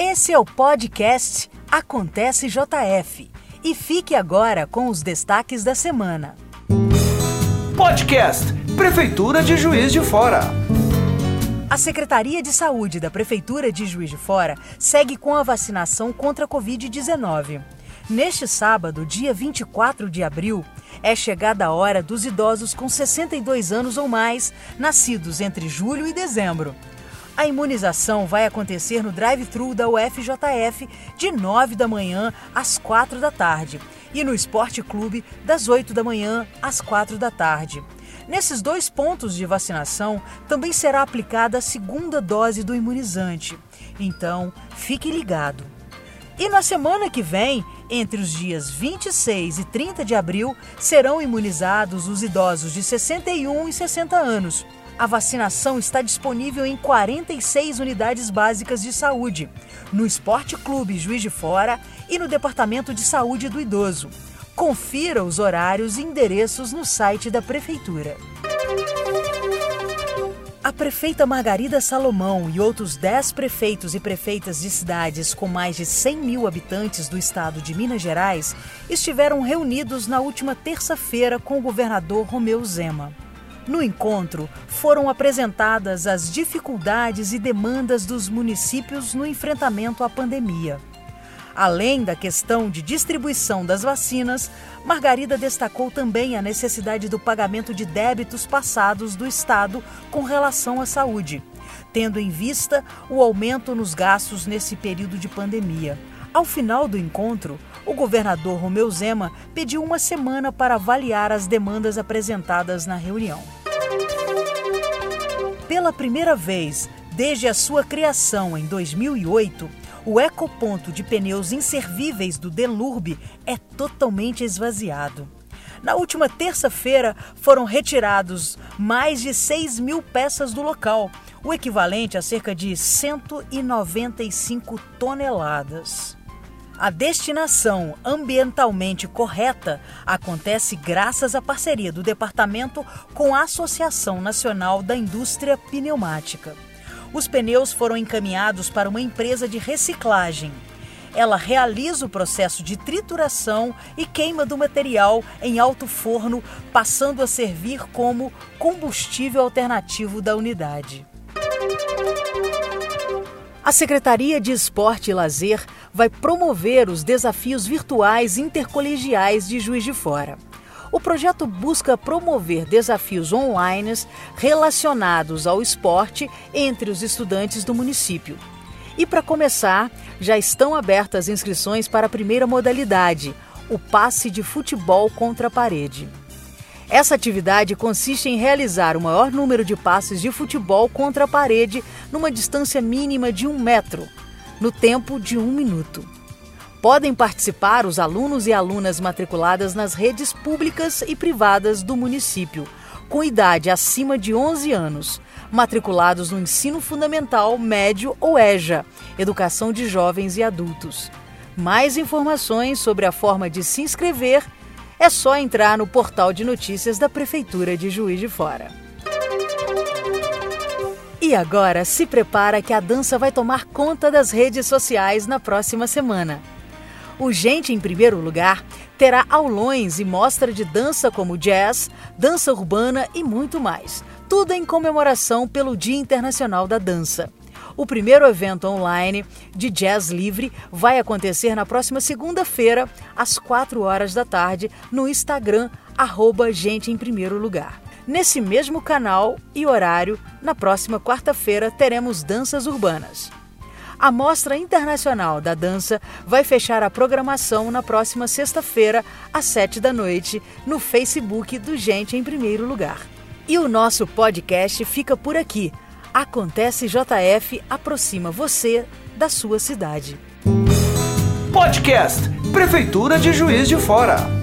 Esse é o podcast Acontece JF. E fique agora com os destaques da semana. Podcast Prefeitura de Juiz de Fora. A Secretaria de Saúde da Prefeitura de Juiz de Fora segue com a vacinação contra a Covid-19. Neste sábado, dia 24 de abril, é chegada a hora dos idosos com 62 anos ou mais, nascidos entre julho e dezembro. A imunização vai acontecer no drive-thru da UFJF de 9 da manhã às 4 da tarde e no Esporte Clube das 8 da manhã às 4 da tarde. Nesses dois pontos de vacinação também será aplicada a segunda dose do imunizante. Então, fique ligado. E na semana que vem, entre os dias 26 e 30 de abril, serão imunizados os idosos de 61 e 60 anos. A vacinação está disponível em 46 unidades básicas de saúde, no Esporte Clube Juiz de Fora e no Departamento de Saúde do Idoso. Confira os horários e endereços no site da Prefeitura. A prefeita Margarida Salomão e outros 10 prefeitos e prefeitas de cidades com mais de 100 mil habitantes do estado de Minas Gerais estiveram reunidos na última terça-feira com o governador Romeu Zema. No encontro, foram apresentadas as dificuldades e demandas dos municípios no enfrentamento à pandemia. Além da questão de distribuição das vacinas, Margarida destacou também a necessidade do pagamento de débitos passados do Estado com relação à saúde, tendo em vista o aumento nos gastos nesse período de pandemia. Ao final do encontro, o governador Romeu Zema pediu uma semana para avaliar as demandas apresentadas na reunião. Pela primeira vez desde a sua criação em 2008, o ecoponto de pneus inservíveis do Delurbe é totalmente esvaziado. Na última terça-feira foram retirados mais de 6 mil peças do local, o equivalente a cerca de 195 toneladas. A destinação ambientalmente correta acontece graças à parceria do departamento com a Associação Nacional da Indústria Pneumática. Os pneus foram encaminhados para uma empresa de reciclagem. Ela realiza o processo de trituração e queima do material em alto forno, passando a servir como combustível alternativo da unidade. A Secretaria de Esporte e Lazer vai promover os desafios virtuais intercolegiais de Juiz de Fora. O projeto busca promover desafios online relacionados ao esporte entre os estudantes do município. E para começar, já estão abertas inscrições para a primeira modalidade, o passe de futebol contra a parede. Essa atividade consiste em realizar o maior número de passes de futebol contra a parede numa distância mínima de um metro, no tempo de um minuto. Podem participar os alunos e alunas matriculadas nas redes públicas e privadas do município, com idade acima de 11 anos, matriculados no ensino fundamental, médio ou EJA, Educação de Jovens e Adultos. Mais informações sobre a forma de se inscrever é só entrar no portal de notícias da Prefeitura de Juiz de Fora. E agora se prepara que a dança vai tomar conta das redes sociais na próxima semana. O Gente em Primeiro Lugar terá aulões e mostra de dança como jazz, dança urbana e muito mais. Tudo em comemoração pelo Dia Internacional da Dança. O primeiro evento online de jazz livre vai acontecer na próxima segunda-feira, às 4 horas da tarde, no Instagram, arroba Gente em Primeiro Lugar. Nesse mesmo canal e horário, na próxima quarta-feira, teremos danças urbanas. A Mostra Internacional da Dança vai fechar a programação na próxima sexta-feira, às sete da noite, no Facebook do Gente em Primeiro Lugar. E o nosso podcast fica por aqui. Acontece JF aproxima você da sua cidade. Podcast Prefeitura de Juiz de Fora.